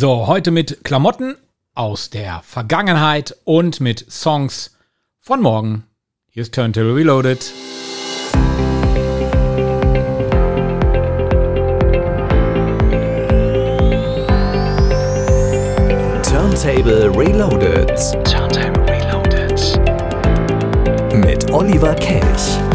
So, heute mit Klamotten aus der Vergangenheit und mit Songs von morgen. Hier ist Turntable Reloaded. Turntable Reloaded. Turntable Reloaded. Mit Oliver Kelch.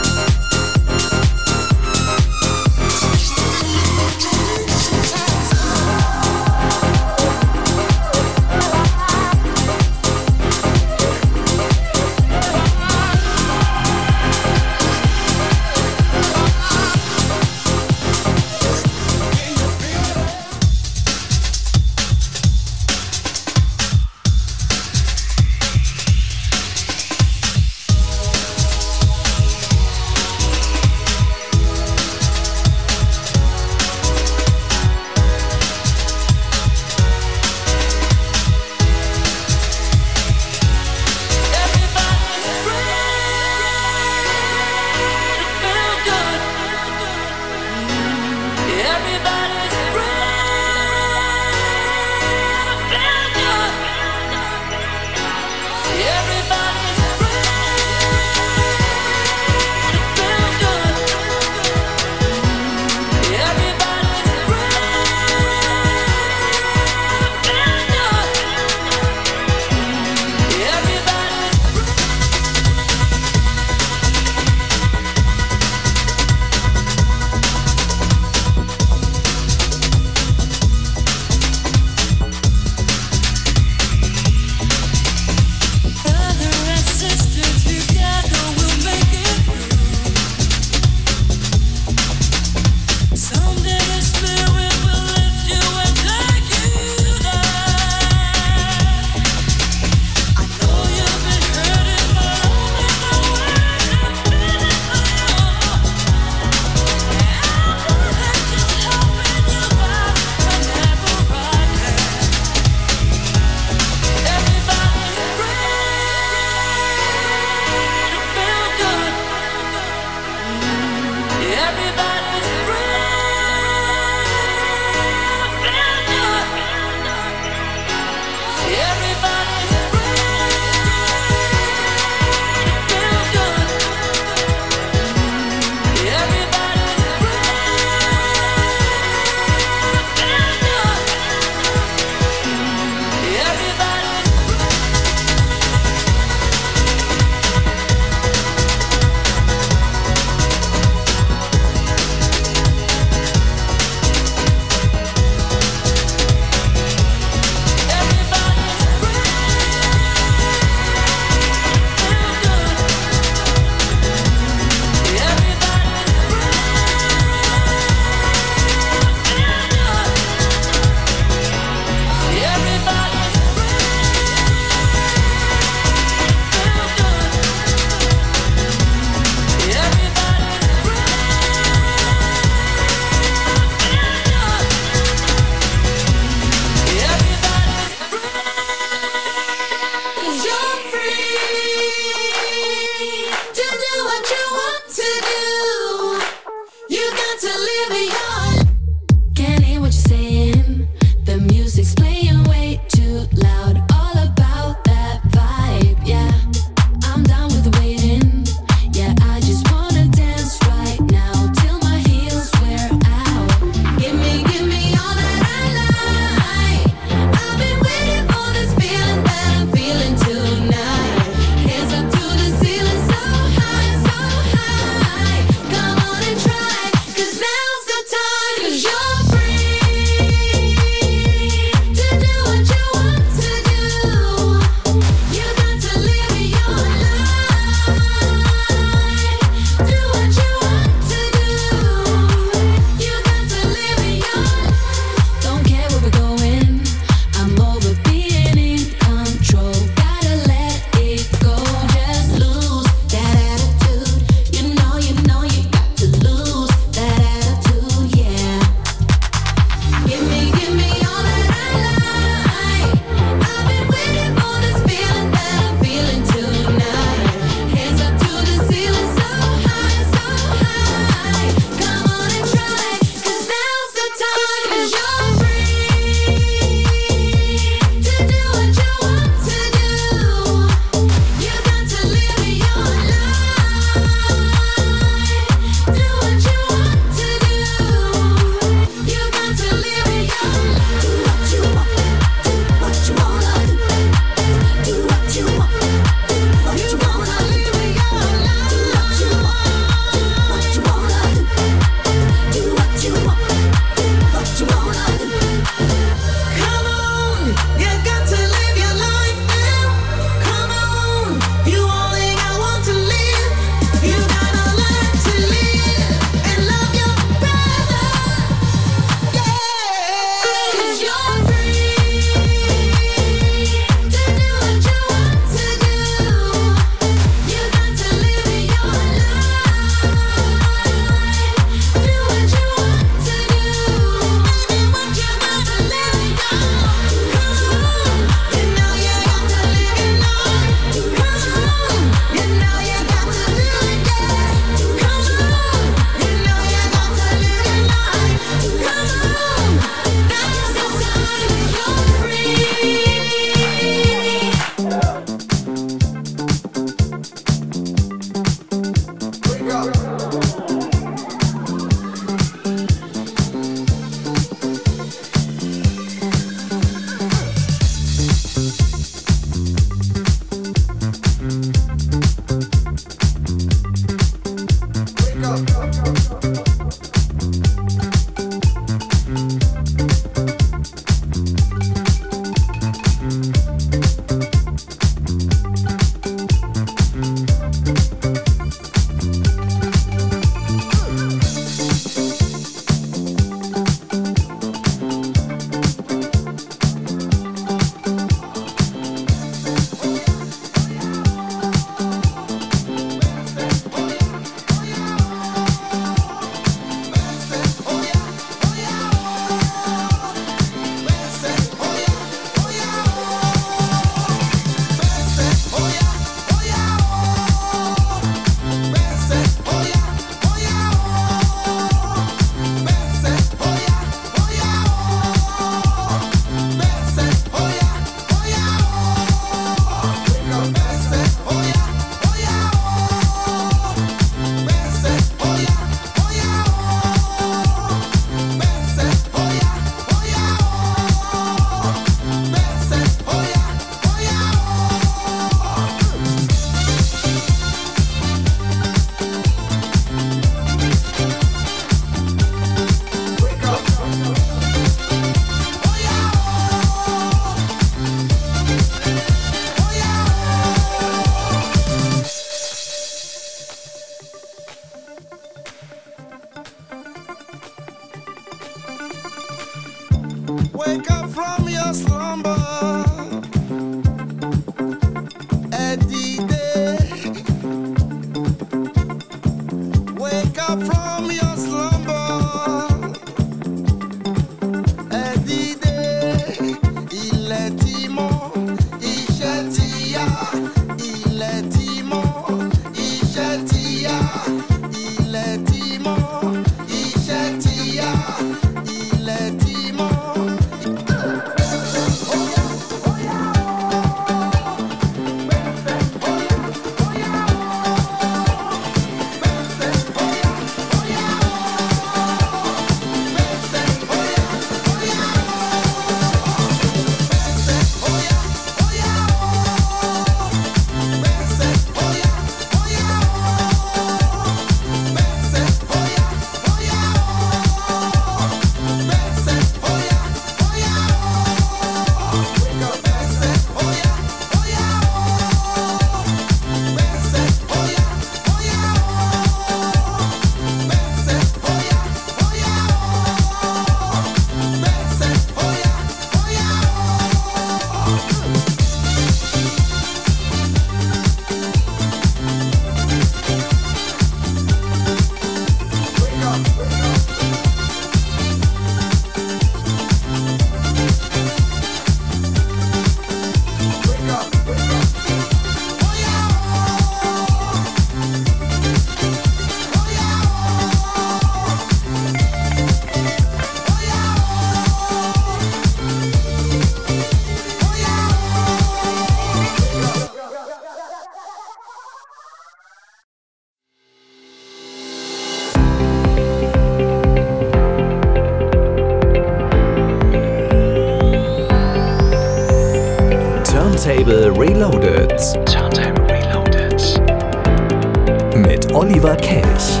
Oliver Kelch.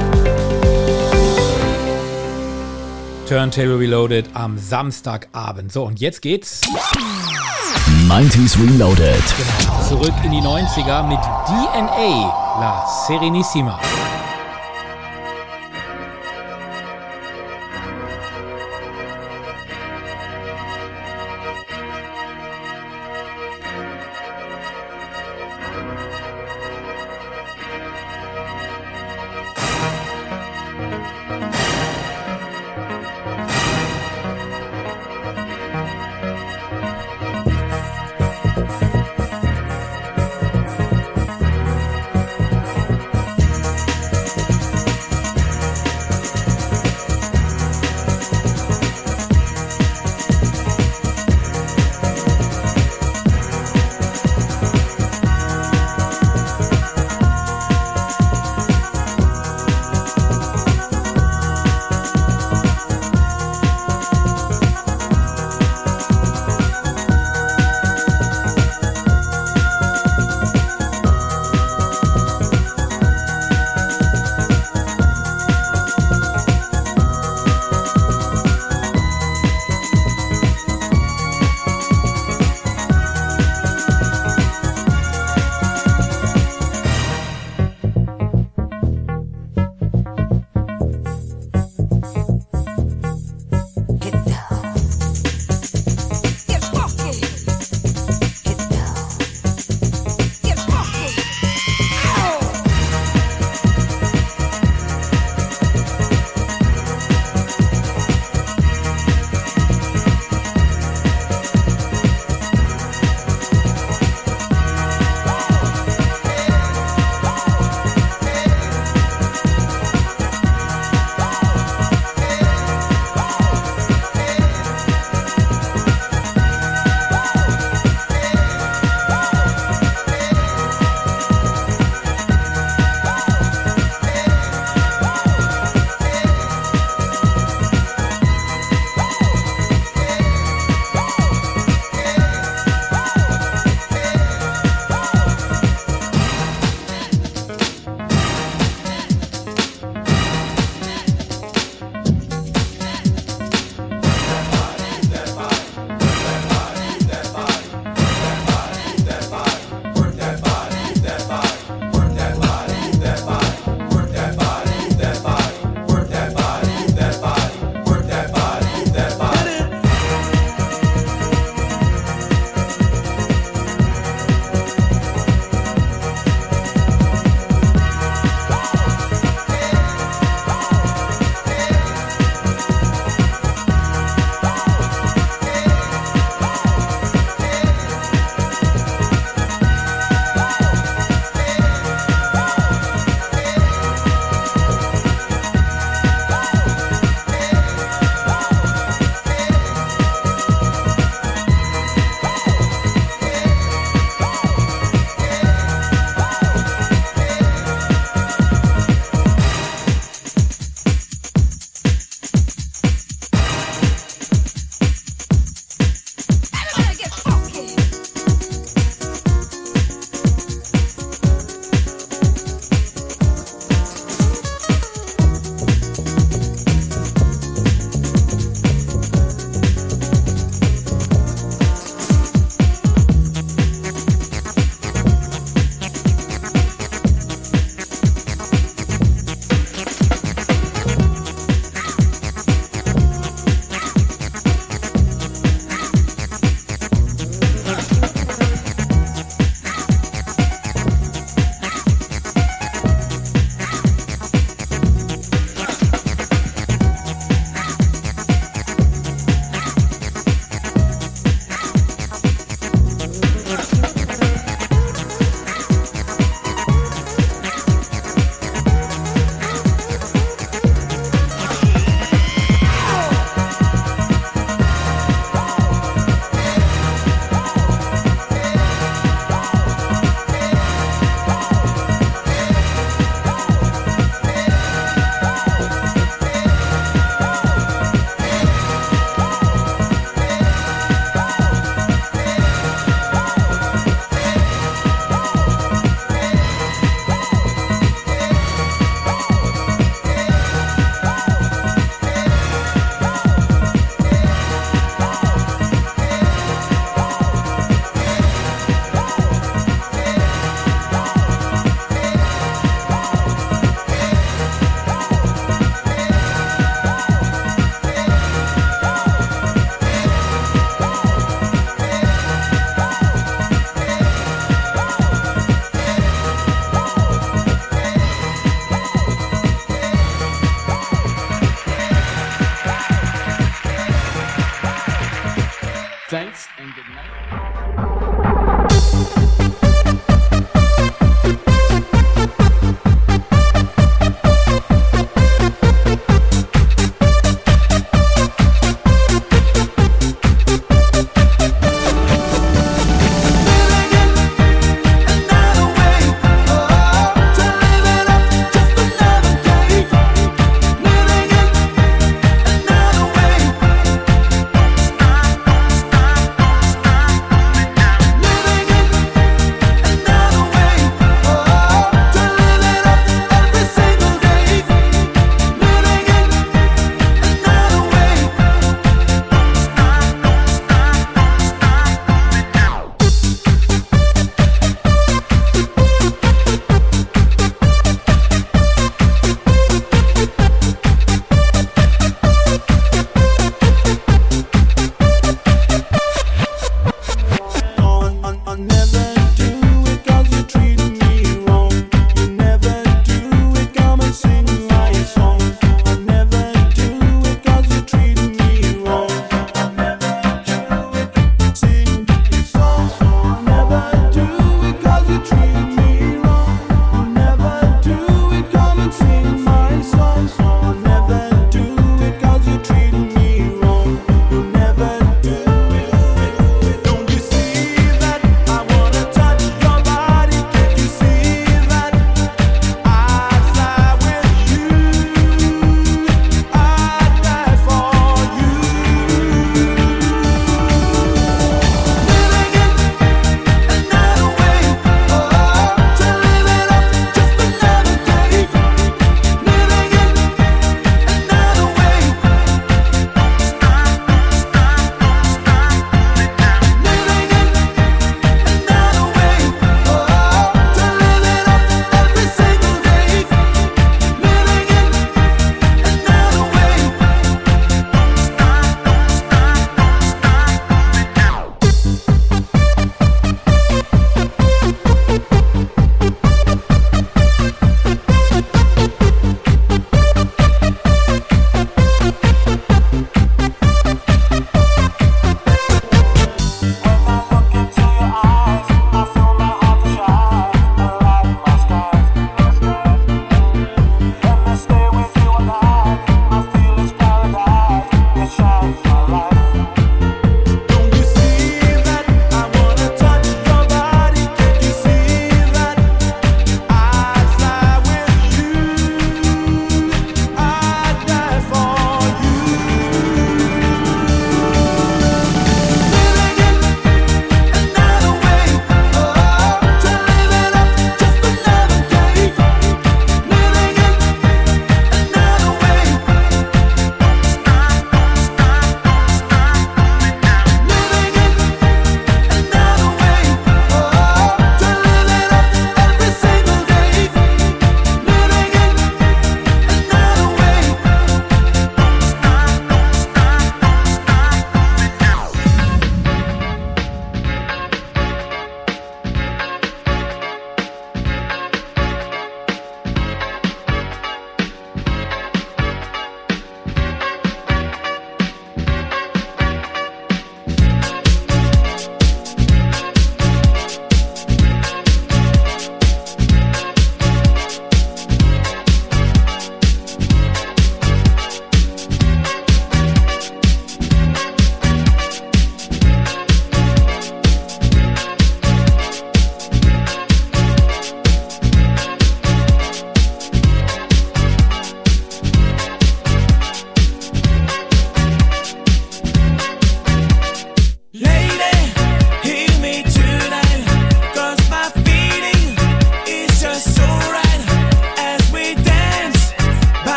Turntable Reloaded am Samstagabend. So, und jetzt geht's 90s Reloaded. genau, zurück in die 90er mit DNA La Serenissima.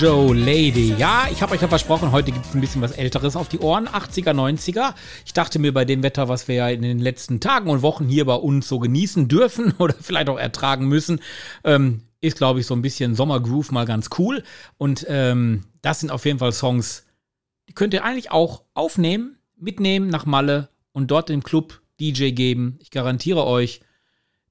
Mojo Lady. Ja, ich habe euch ja versprochen, heute gibt es ein bisschen was Älteres auf die Ohren. 80er, 90er. Ich dachte mir bei dem Wetter, was wir ja in den letzten Tagen und Wochen hier bei uns so genießen dürfen oder vielleicht auch ertragen müssen, ähm, ist, glaube ich, so ein bisschen Sommergroove mal ganz cool. Und ähm, das sind auf jeden Fall Songs, die könnt ihr eigentlich auch aufnehmen, mitnehmen nach Malle und dort im Club DJ geben. Ich garantiere euch,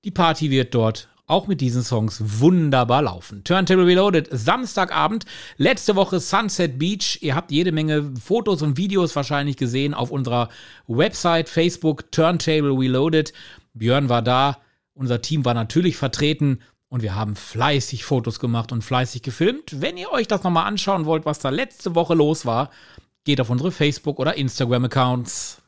die Party wird dort auch mit diesen Songs wunderbar laufen. Turntable Reloaded, Samstagabend, letzte Woche Sunset Beach. Ihr habt jede Menge Fotos und Videos wahrscheinlich gesehen auf unserer Website, Facebook, Turntable Reloaded. Björn war da, unser Team war natürlich vertreten und wir haben fleißig Fotos gemacht und fleißig gefilmt. Wenn ihr euch das nochmal anschauen wollt, was da letzte Woche los war, geht auf unsere Facebook- oder Instagram-Accounts.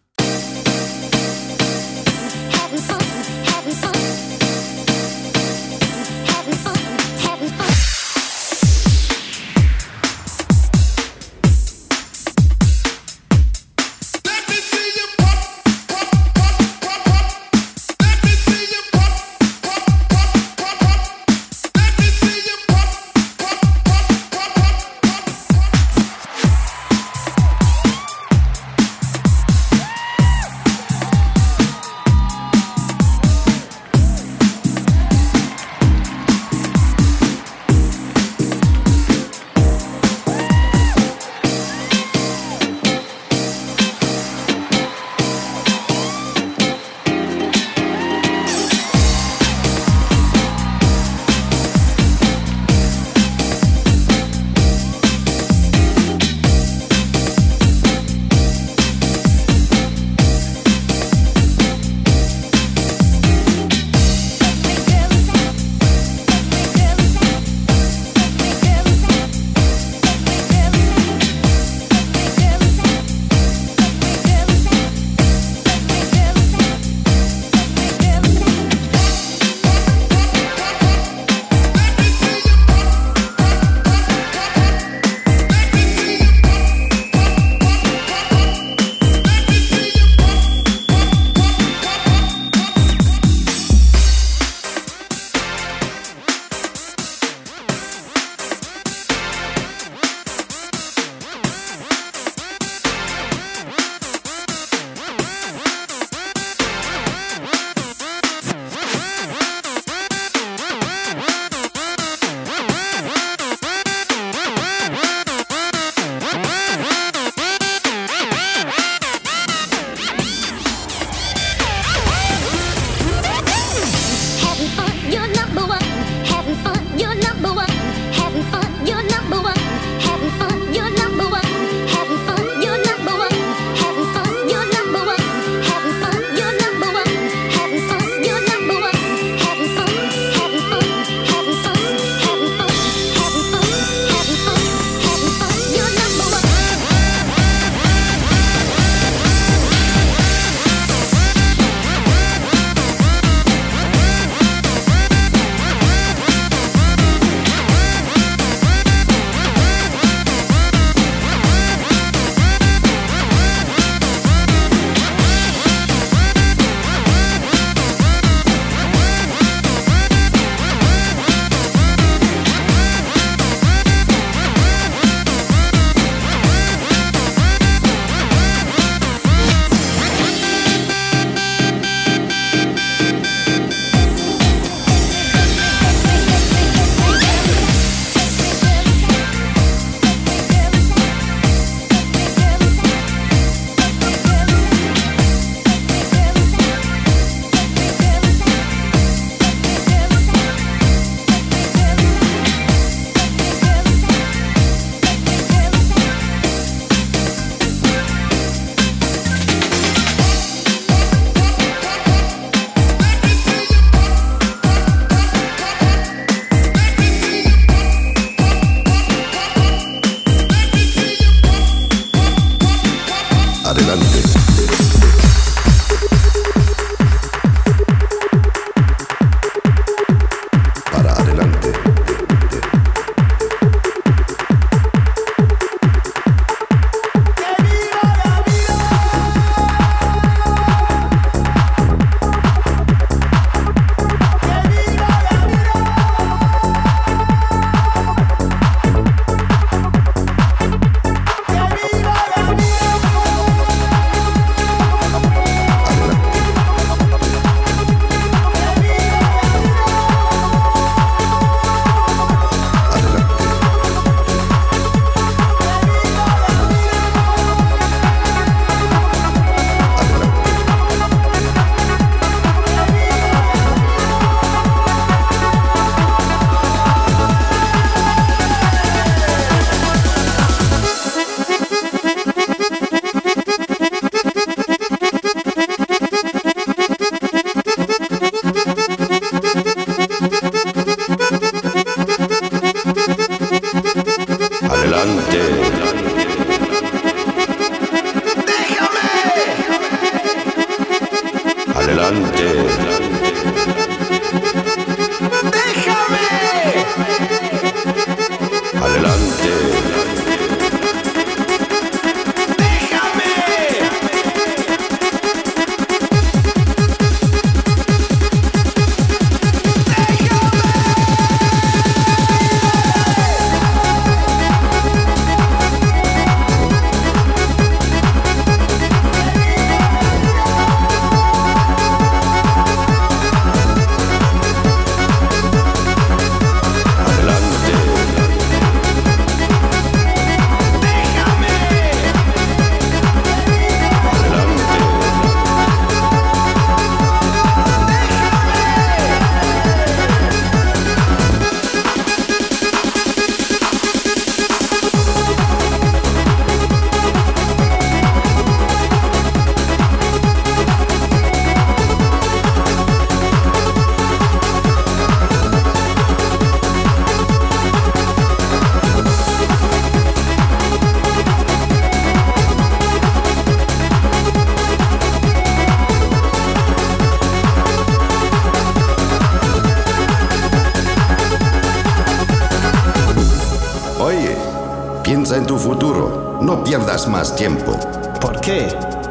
Tiempo. ¿Por qué?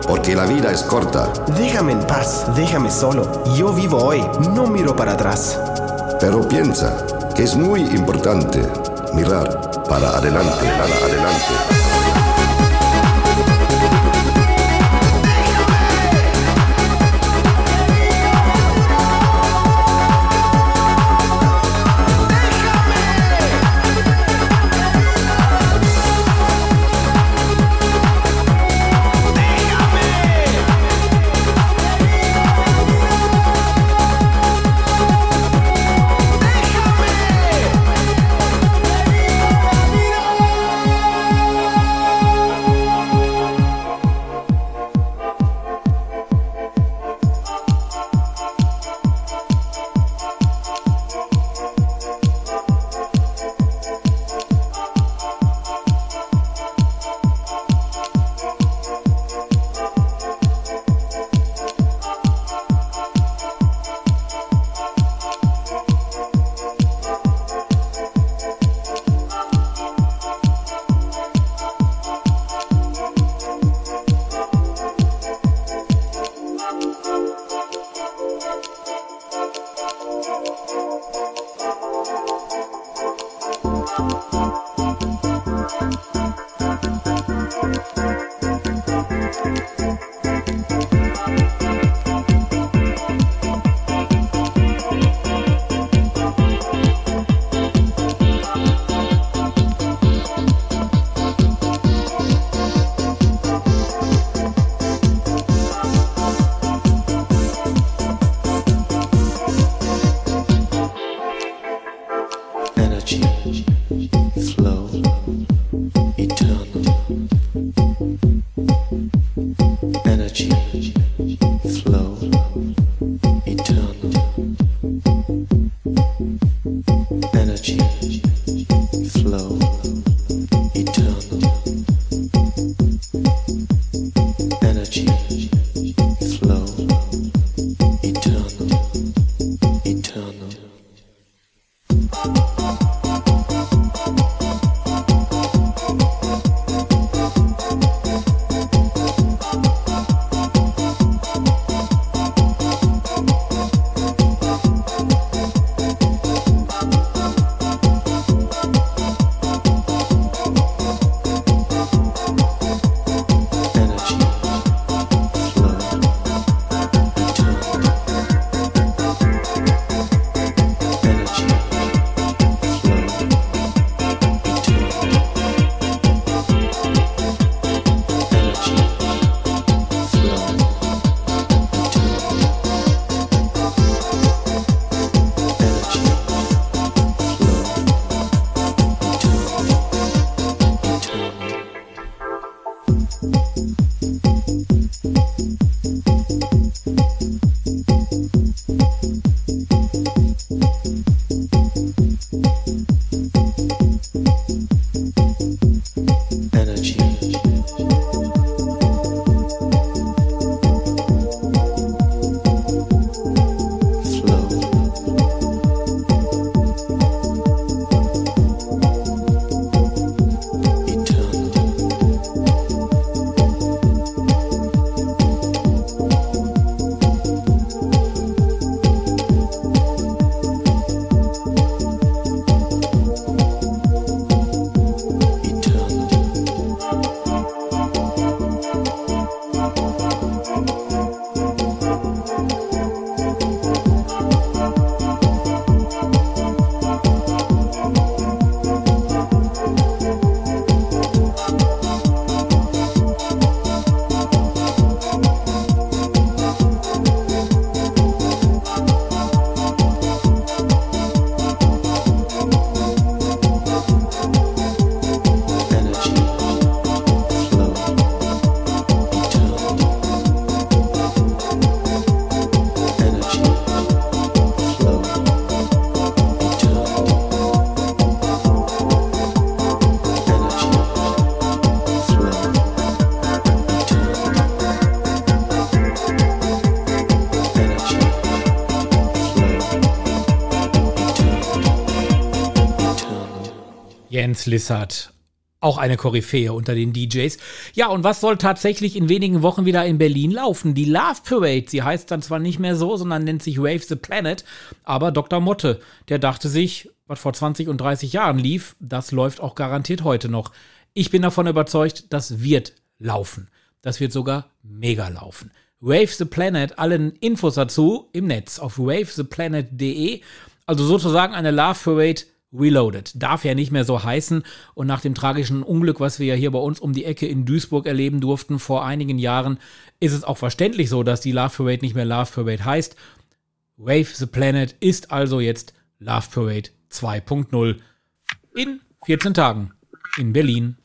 Porque la vida es corta. Déjame en paz, déjame solo. Yo vivo hoy, no miro para atrás. Pero piensa que es muy importante mirar para adelante, para adelante. Jens Lissert. Auch eine Koryphäe unter den DJs. Ja, und was soll tatsächlich in wenigen Wochen wieder in Berlin laufen? Die Love Parade. Sie heißt dann zwar nicht mehr so, sondern nennt sich Wave the Planet. Aber Dr. Motte, der dachte sich, was vor 20 und 30 Jahren lief, das läuft auch garantiert heute noch. Ich bin davon überzeugt, das wird laufen. Das wird sogar mega laufen. Wave the Planet, allen Infos dazu im Netz auf wavetheplanet.de. Also sozusagen eine Love Parade Reloaded. Darf ja nicht mehr so heißen. Und nach dem tragischen Unglück, was wir ja hier bei uns um die Ecke in Duisburg erleben durften vor einigen Jahren, ist es auch verständlich so, dass die Love Parade nicht mehr Love Parade heißt. Wave the Planet ist also jetzt Love Parade 2.0 in 14 Tagen in Berlin.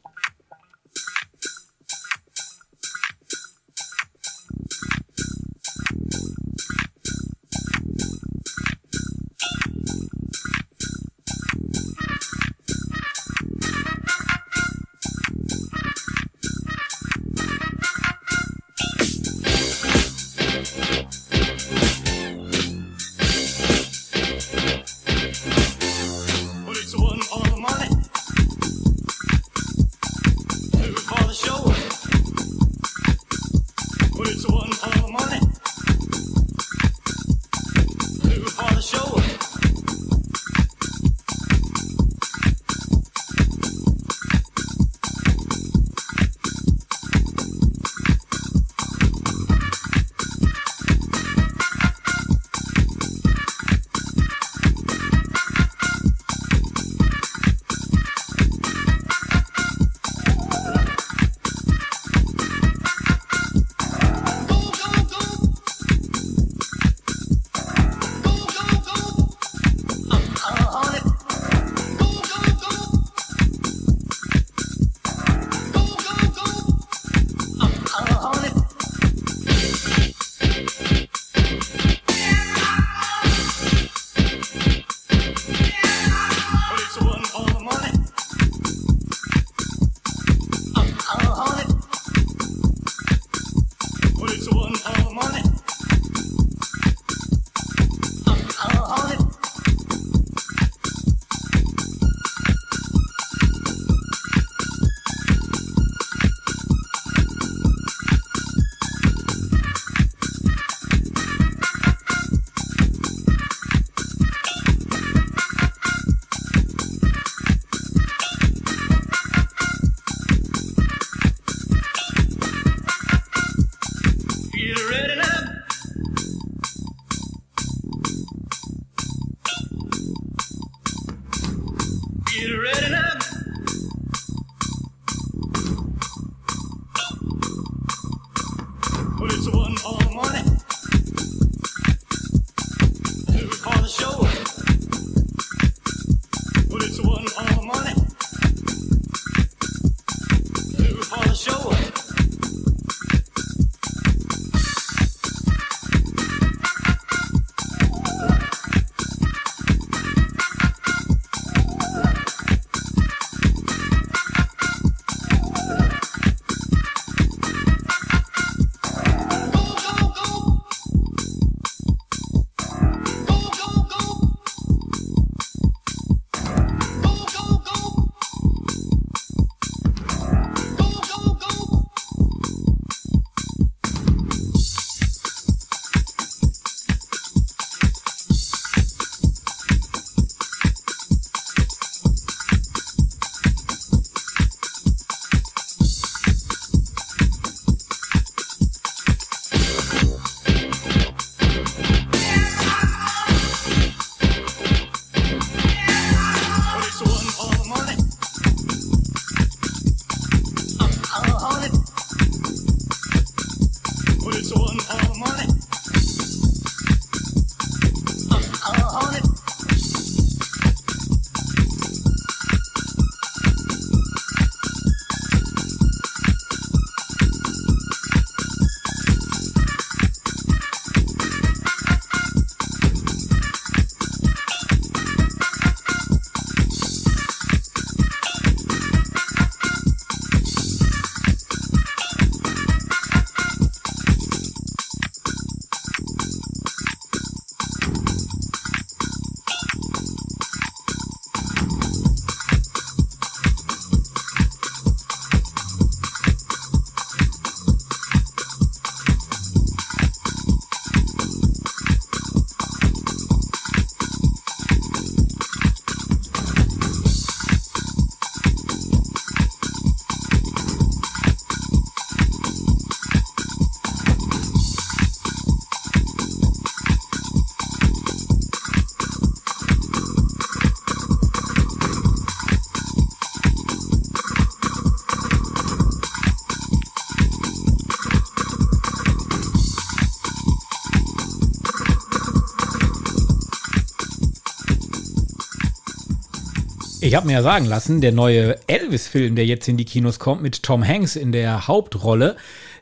Ich habe mir ja sagen lassen, der neue Elvis-Film, der jetzt in die Kinos kommt, mit Tom Hanks in der Hauptrolle,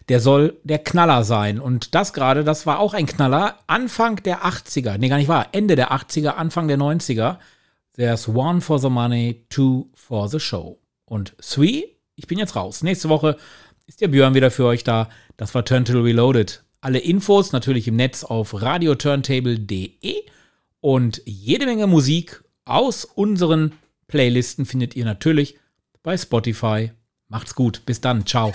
der soll der Knaller sein. Und das gerade, das war auch ein Knaller. Anfang der 80er, nee, gar nicht wahr, Ende der 80er, Anfang der 90er. There's one for the money, two for the show. Und three, ich bin jetzt raus. Nächste Woche ist der Björn wieder für euch da. Das war Turntable Reloaded. Alle Infos natürlich im Netz auf radioturntable.de und jede Menge Musik aus unseren Playlisten findet ihr natürlich bei Spotify. Macht's gut, bis dann, ciao.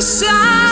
decide